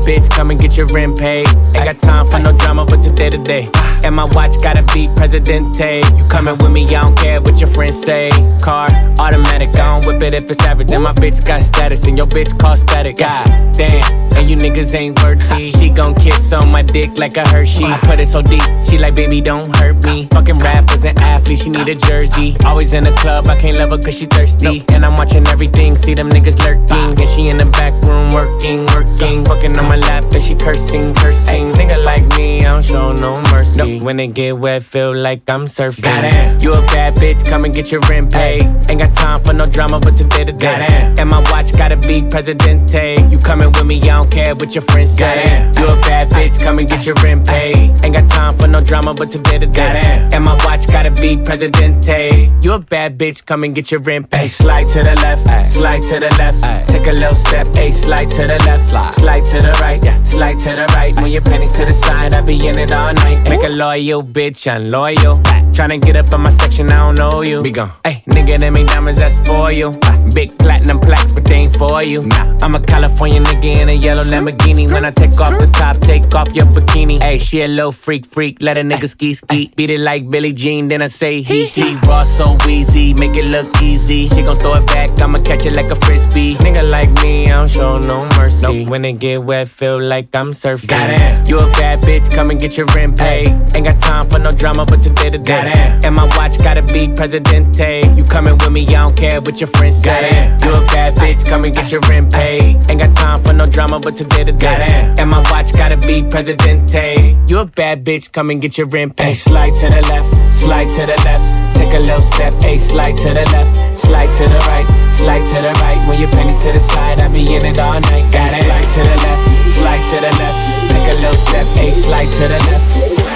bitch, come and get your rent paid. Ain't got time for no drama, but today to day. And my watch gotta be Presidente. You coming with me, I don't care what your friends say. Car, automatic, I don't whip it if it's average. And my bitch got status, and your bitch cost static. God damn, and you niggas ain't worthy. She gon' kiss on my dick like a Hershey. Put it so deep, she like, baby, don't hurt me. Fucking rappers and athletes, she need a jersey. Always in the club, I can't love her cause she thirsty. And I'm watching everything, see them niggas lurking. And she in the back room working, working. Fucking my lap, and she cursing, cursing. Nigga like me, I don't show no mercy. When it get wet, feel like I'm surfing. Goddamn. You a bad bitch, come and get your rent paid. Ain't got time for no drama, but today to day. And my watch gotta be Presidente. You coming with me, I don't care what your friends say. Goddamn. You a bad bitch, come and get your rent paid. Ain't got time for no drama, but today to day. And my watch gotta be Presidente. You a bad bitch, come and get your rent paid. Slide to the left, slide to the left. Take a little step, ay, slide to the left, slide, slide to the right, slide to the right. Move your pennies to the side, I be in it all night. Make a loyal bitch, I'm loyal. Tryna get up on my section, I don't know you. Be gone. Hey, nigga, them ain't diamonds, that's for you. Big platinum plaques, but they ain't for you. Nah, I'm a California nigga in a yellow Lamborghini. When I take off the top, take off your bikini. Hey, she a little freak, freak, let a nigga ski ski. Beat it like Billie Jean, then I say he he. Raw so easy, make it look easy. She gon' throw it back, I'ma catch it like a frisbee. Nigga like me, I don't show no mercy. When it get wet, feel like I'm surfing. Goddamn. You a bad bitch, come and get your rent paid. Ain't got time for no drama, but today to day. And my watch gotta be Presidente. You coming with me, I don't care what your friends say. You a bad bitch, come and get your rent paid. Ain't got time for no drama, but today to day. And my watch gotta be Presidente. You a bad bitch, come and get your rent paid. Slide to the left, slide to the left. Take a little step, a slide to the left, slide to the right, slide to the right. When your pennies to the side, I be in it all night. Got it. Slide to the left, slide to the left. Take a little step, a slide to the left,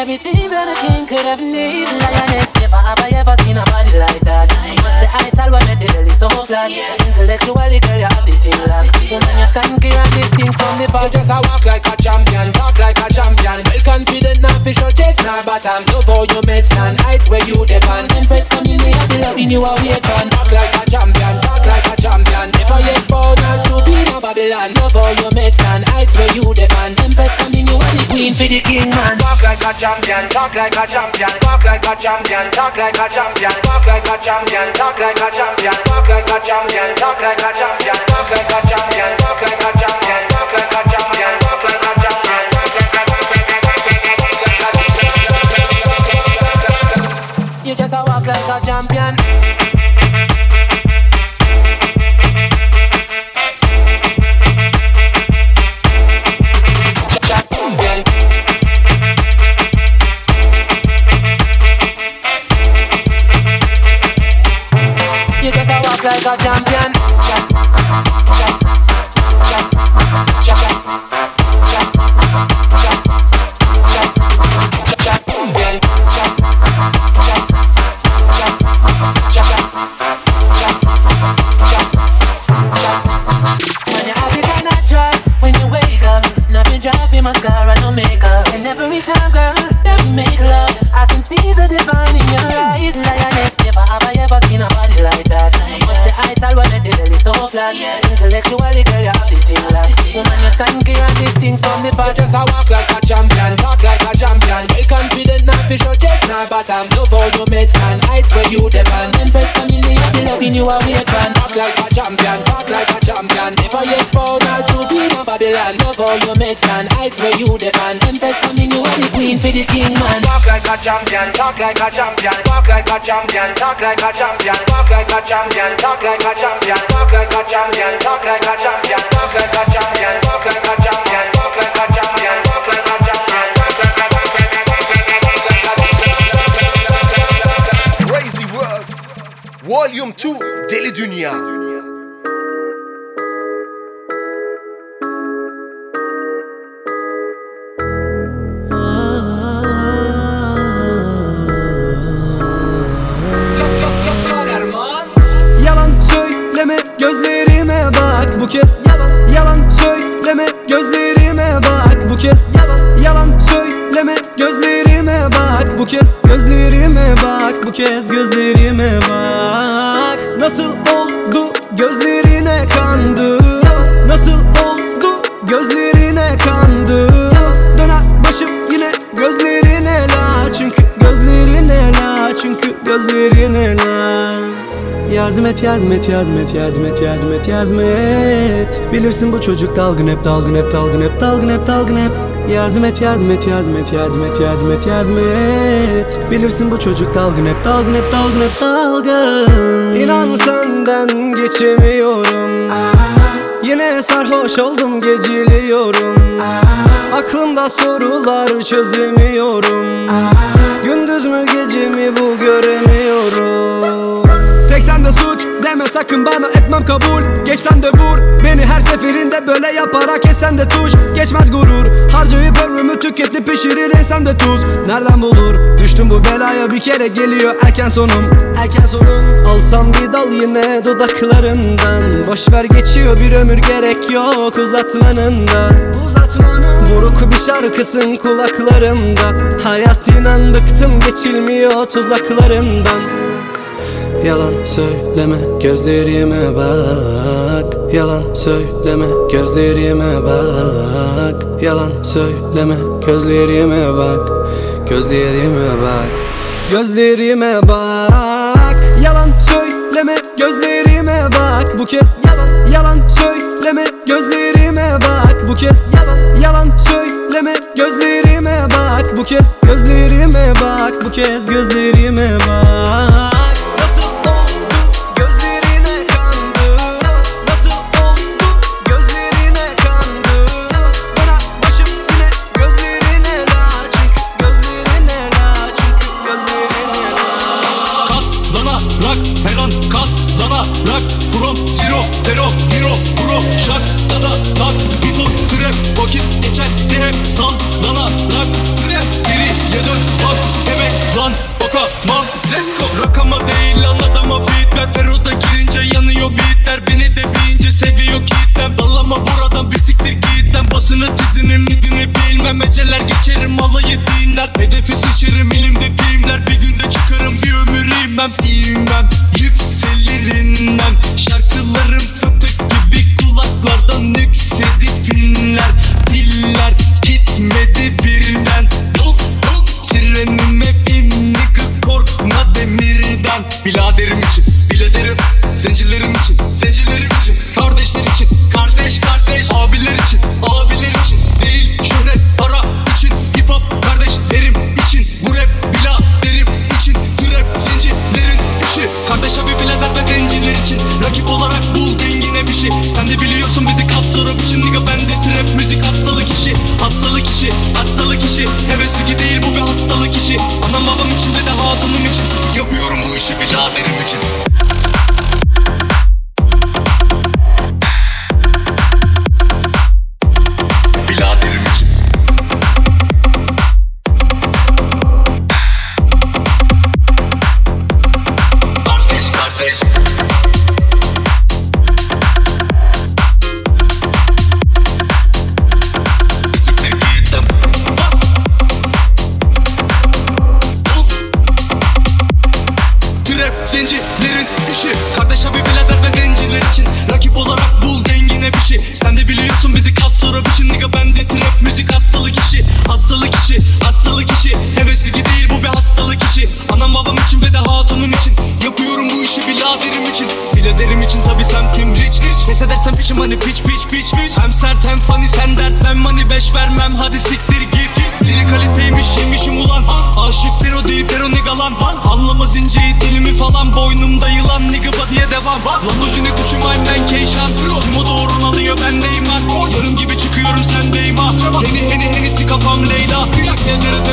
everything that a king could have needed. Lioness, never have I ever seen a body like that. You must be high tall when the belly so flat. Intellectually, girl, you have the thing locked. Woman, you stand clear and distinct from the back. You just a walk like a champion, talk like a champion. Well confident, not fish or chest, nah bottom. Love how you made stand heights where you depend. Empress coming here, the loving you are wait on. Talk like a champion, talk like a champion. Never yet bow, now stupid no Babylon. Love how you made stand heights where you depend. Empress coming, you are the queen for the king man. Talk like a champion, talk like a champion, talk like a champion, talk like a champion, walk like a champion, talk like a champion, walk like a champion, talk like a champion, walk like a champion, walk like a champion, walk like a champion, walk like a champion. You just a like a champion. Champ, champ, champ, champ, champ, champ, champ. When you wake up, nothing driving my sky so? Intellectually, girl, you have the thing like Woman, you stand clear and distinct from the past. Just a walk like a champion, talk like a champion. Well confident, not fish or chest, not bottom. Love all you make stand, heights where you depend. Empress family, I be loving you a weird man. Talk like a champion, talk like a champion. Never yet born as to be in Babylon. Love all you make stand, heights where you depend. Empress family, you are the queen for the king man. Talk like a champion, talk like a champion. Talk like a champion, talk like a champion. Talk like a champion, talk like a champion. Talk like a champion, talk like a champion. Talk like a champion. Volume 2 Deli Dünya. Yalan söyleme gözlerime bak. Bu kez söyleme gözlerime bak. Bu kez Yalan yalan söyleme. Gözlerime bak. Bu kez Gözlerime bak. Bu kez gözlerime bak. Nasıl oldu? Gözlerine kandım Nasıl oldu? Gözlerine kandım Döner başım yine gözlerine la. Çünkü gözlerine la. Çünkü gözlerine la Yardım et yardım et yardım et yardım et yardım et yardım et Bilirsin bu çocuk dalgın hep dalgın hep dalgın hep dalgın hep dalgın hep Yardım et yardım et yardım et yardım et yardım et yardım et Bilirsin bu çocuk dalgın hep dalgın hep dalgın hep dalgın İnan senden geçemiyorum Yine sarhoş oldum geciliyorum Aklımda sorular çözemiyorum Gündüz mü gece mi bu göremiyorum Tek sende suç deme sakın bana etmem kabul. Geç sen de vur beni her seferinde böyle yaparak esen de tuş. Geçmez gurur harcayıp ömrümü tüketip pişirir insan de tuz. Nereden bulur? Düştüm bu belaya bir kere geliyor erken sonum. Erken sonum. Alsam bir dal yine dudaklarından. Boşver geçiyor bir ömür gerek yok uzatmanın da Uzatmanın. Buruk bir şarkısın kulaklarımda. Hayat inan bıktım geçilmiyor tuzaklarından Yalan söyleme gözlerime bak. Yalan söyleme gözlerime bak. Yalan söyleme gözlerime bak. Gözlerime bak. Gözlerime bak. Yalan söyleme gözlerime bak. Bu kez yalan yalan söyleme gözlerime bak. Bu kez yalan yalan söyleme gözlerime bak. Bu kez gözlerime bak. Bu kez gözlerime bak Benim için tabi semtim rich. Pes edersen piçim hani piç piç piç Hem sert hem funny sen dertlenme hani beş vermem. Hadi siktir git. Diri kaliteymiş yemişim ulan. Aşık Fero değil Fero nigga lan. Anlamaz inceyi dilimi falan. Boynumda yılan nigga body'e devam. Lamborghini Gucci my man Keyşan Timo doğru alıyor ben Neyman Yarım gibi çıkıyorum sendeyim ha Heni heni henisi kafam Leyla. Ne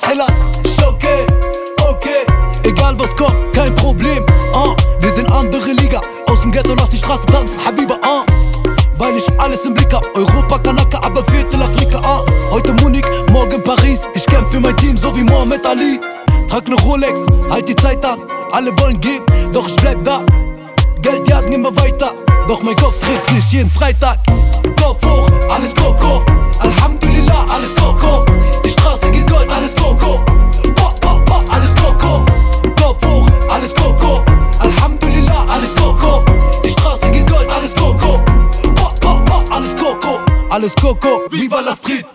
Erzähler.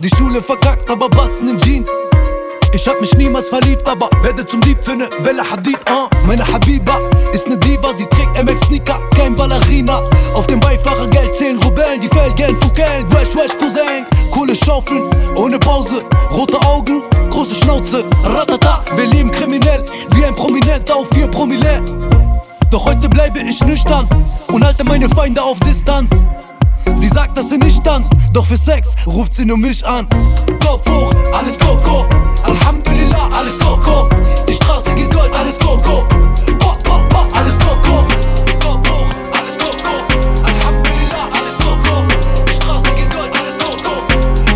Die Schule verkackt, aber Batzen in Jeans. Ich hab mich niemals verliebt, aber werde zum Dieb für ne Bella Hadid, uh. Meine Habiba ist ne Diva, sie trägt MX-Sneaker, kein Ballerina. Auf dem Beifahrer Geld 10 Rubellen, die Felgen Fouquet, Wesh Wesh Cousin. Kohle schaufeln, ohne Pause, rote Augen, große Schnauze, ratata. Wir leben kriminell, wie ein Prominent auf 4 Promille. Doch heute bleibe ich nüchtern und halte meine Feinde auf Distanz. Sie sagt, dass sie nicht tanzt, doch für Sex ruft sie nur mich an. Kopf hoch, alles Coco. Alhamdulillah, alles Coco. Die Straße geht Gold, alles Coco. Pop, pop, pop, alles Coco. Kopf hoch, alles Coco. Alhamdulillah, alles Coco. Die Straße geht Gold, alles Coco.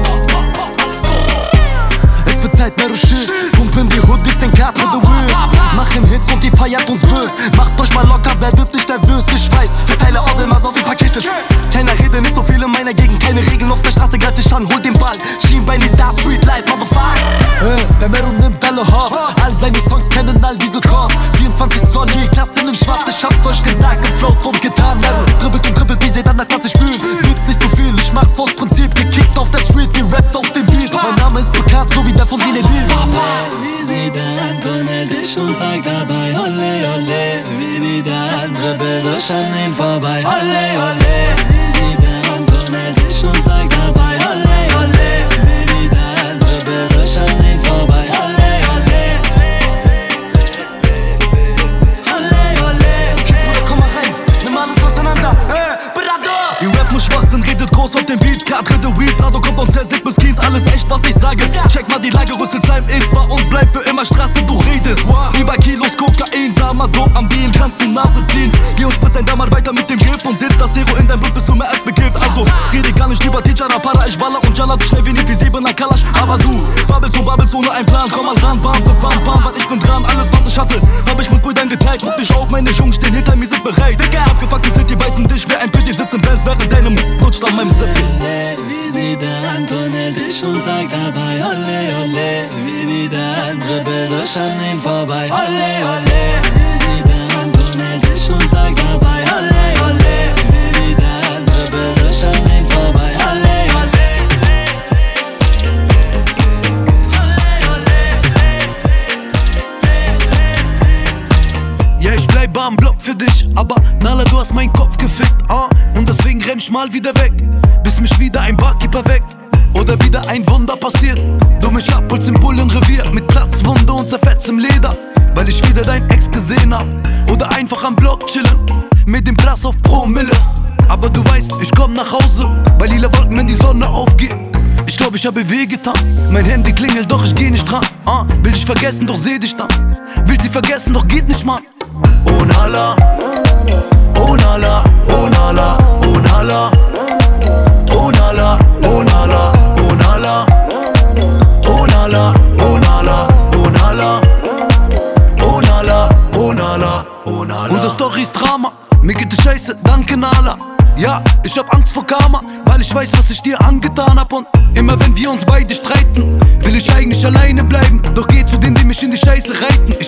Pop, pop, alles Coco. Es wird Zeit, mehr Schiss. Pumpen die Hood, bisschen Cut with the Wheel. Machen Hits und die feiert uns böse. Macht euch mal locker, wer wird nicht der Gatteschan, hol ich baller und jalla, du schnell wie Nifis, eben ein Kalasch, aber du Babels und Babels ohne einen Plan, komm mal ran, bam, bam, bam, bam, weil ich bin dran, alles was ich hatte, hab ich mit Brüdern geteilt. Guck dich auf, meine Jungs stehen hinter mir, sind bereit. Digga, die City beißen dich wie ein Pitti, sitzen Bands, während deinem rutscht an meinem Sippel Wie sie der Antonell dich und sagt dabei, olle, olle. Wie wieder ein Dribbel durch an ihm vorbei, olle, olle. vergessen, doch seh dich dann. Will sie vergessen, doch geht nicht, Mann.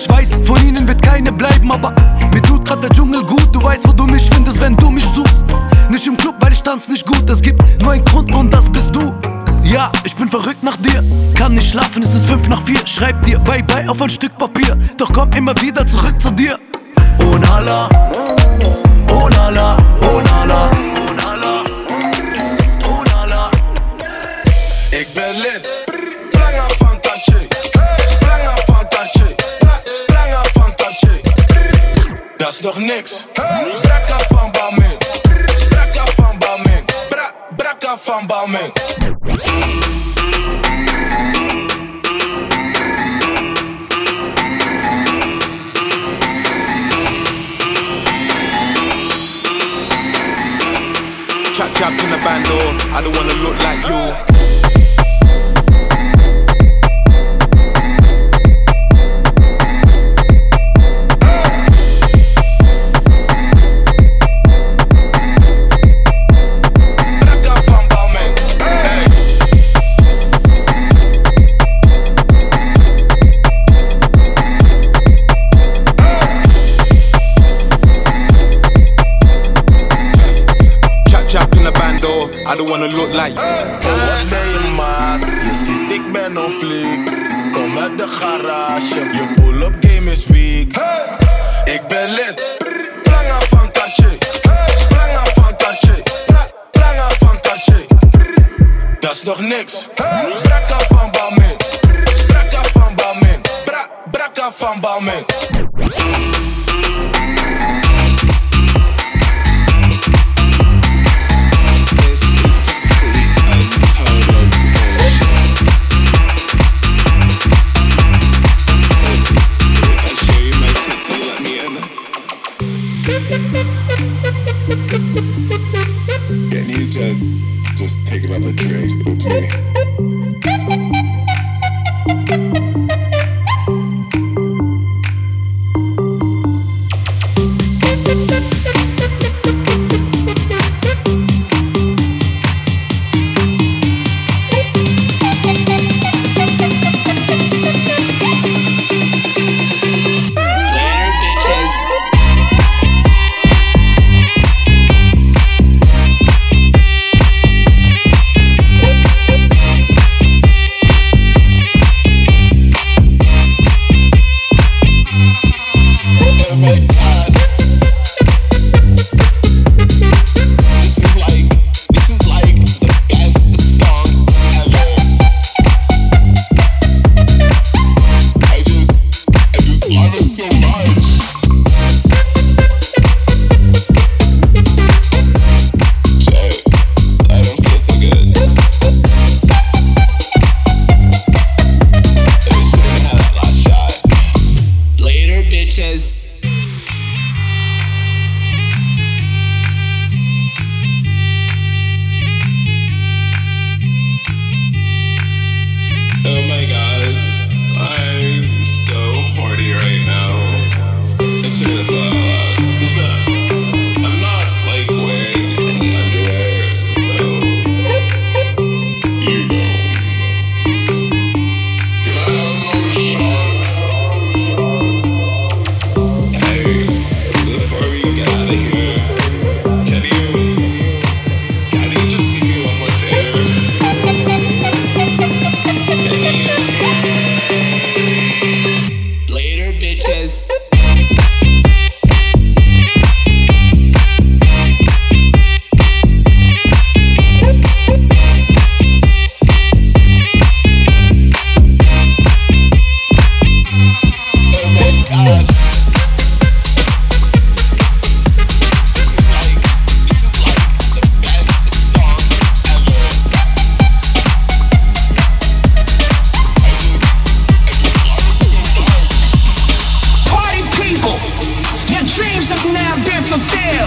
ich weiß, von ihnen wird keine bleiben, aber mir tut grad der Dschungel gut. Du weißt, wo du mich findest, wenn du mich suchst. Nicht im Club, weil ich tanz nicht gut. Es gibt nur einen Grund und das bist du. Ja, ich bin verrückt nach dir. Kann nicht schlafen, es ist fünf nach vier. Schreib dir bye bye auf ein Stück Papier. Take another drink with me.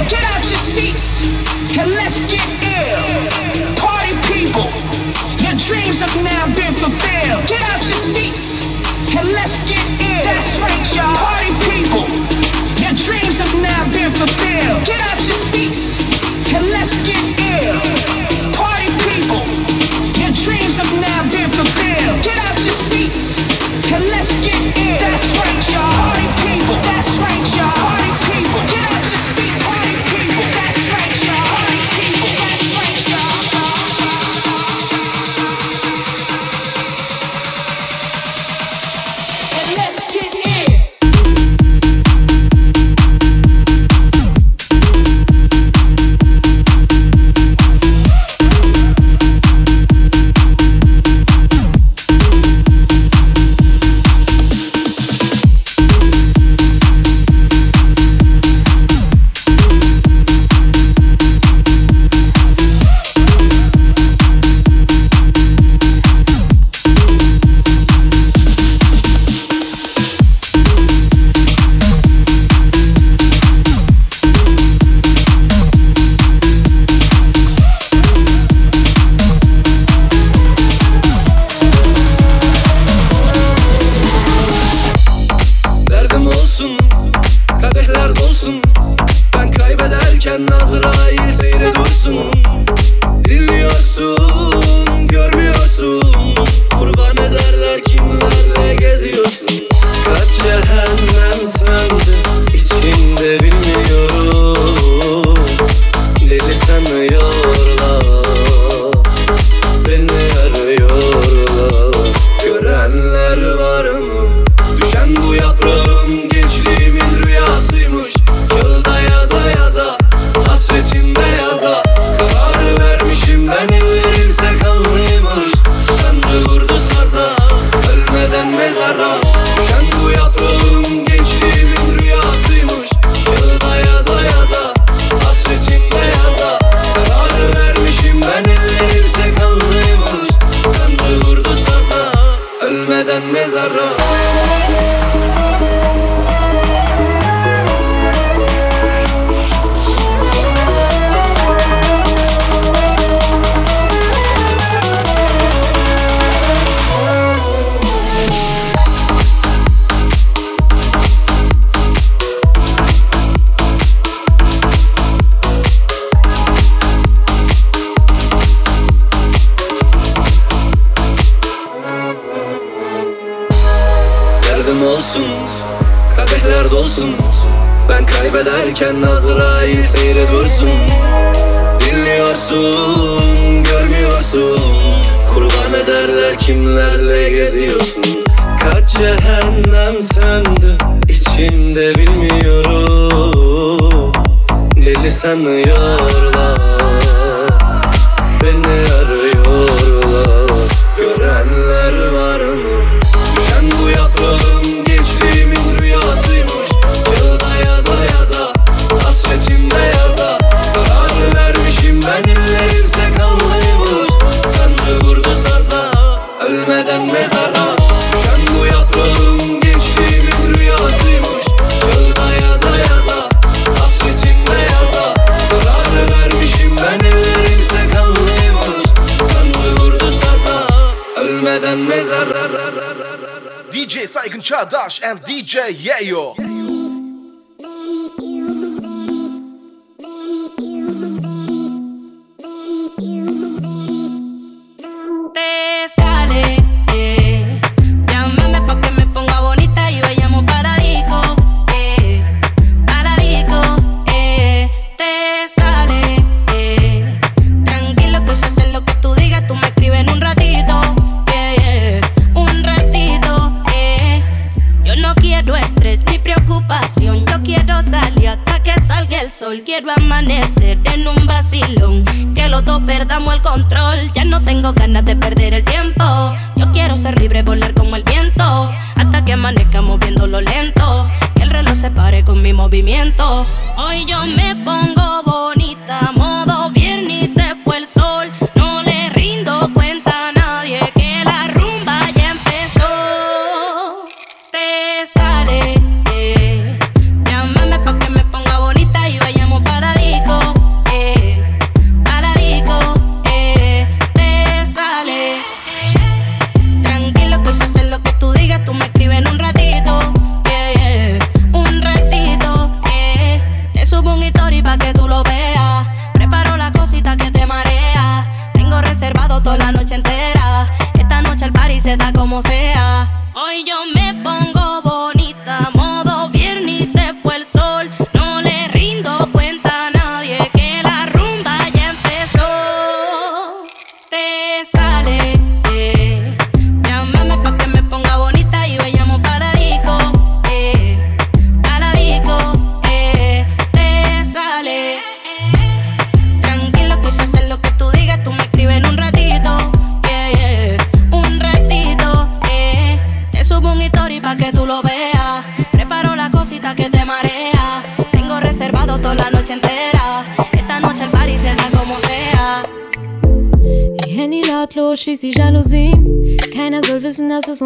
get out your seats, and let's get zarar Josh and DJ Yayo.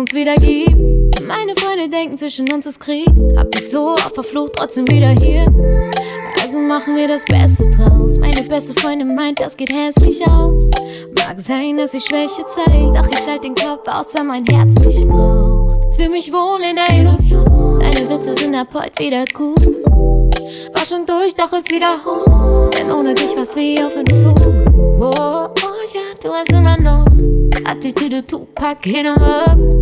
Uns wieder gibt. Meine Freunde denken, zwischen uns ist Krieg. Hab dich so auf der Flucht, trotzdem wieder hier. Also machen wir das Beste draus. Meine beste Freundin meint, das geht hässlich aus. Mag sein, dass ich Schwäche zeig, doch ich halt den Kopf aus, wenn mein Herz mich braucht. Fühl mich wohl in der Illusion. Deine Witze sind ab heute wieder gut. War schon durch, doch jetzt wieder hoch. Denn ohne dich war's wie auf Entzug. Oh, oh ja, du hast immer noch Attitüde, Tupac, hin und ab.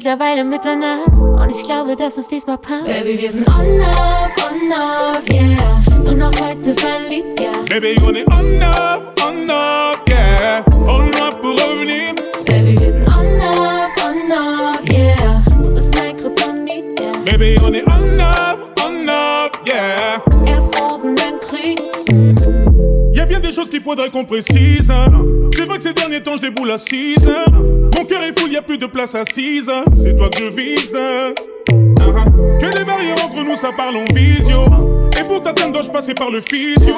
Mittlerweile Mitternacht und ich glaube, dass es diesmal passt. Baby, wir sind on off, on off, yeah. Nur noch heute verliebt, yeah. Baby, on est on off, on off, yeah. On loin pour revenir. Baby, wir sind on off, on off, yeah. Du bist mein Kryptonit, yeah. Baby, on est on off, on off, yeah. Erst Rosen, dann Krieg. Y a bien des choses qu'il faudrait qu'on précise. C'est vrai que ces derniers temps je déboule assise. Mon cœur est fou, y a plus de place assise. C'est toi que je vise. Ah, ah. Que les barrières entre nous, ça parle en visio. Et pour t'atteindre, dois-je passer par le physio?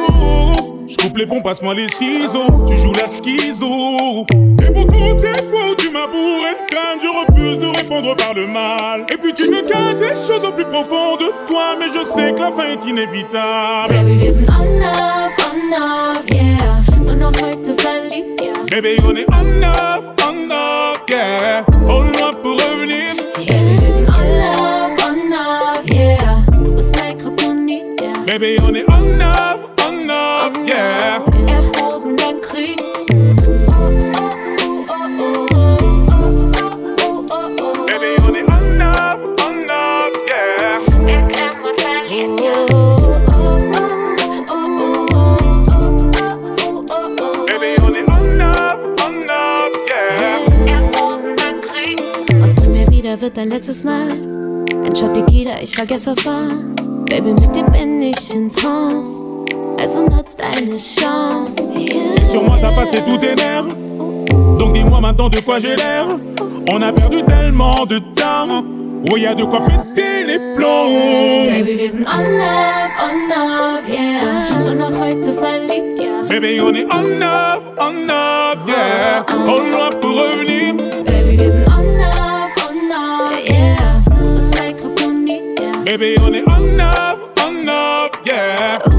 Je coupe les pompes, passe-moi les ciseaux. Tu joues la schizo. Et pour toutes ces fois où tu m'as bourré le crâne, je refuse de répondre par le mal. Et puis tu me caches les choses au plus profond de toi, mais je sais que la fin est inévitable. Baby, wir sind on off, on off, yeah. Nur noch heute verliebt, yeah. Baby, on est on off, on yeah. Holding up pour revenir. Yeah, on off, on off, yeah. What's. Baby, on it on off. Letztes Mal. Ein Shot Tequila, ich vergess was war. Baby, mit dir bin ich in Trance. Also nutz deine Chance. Et sur moi t'as passé tous tes nerfs Donc dis-moi maintenant de quoi j'ai l'air On a perdu tellement de temps Oh y a de quoi péter les plombs Baby, wir sind on love, on love, yeah. Auch heute verliebt, ja. Baby on est on up, on yeah Oh loin pour revenir Baby, only enough, enough, yeah.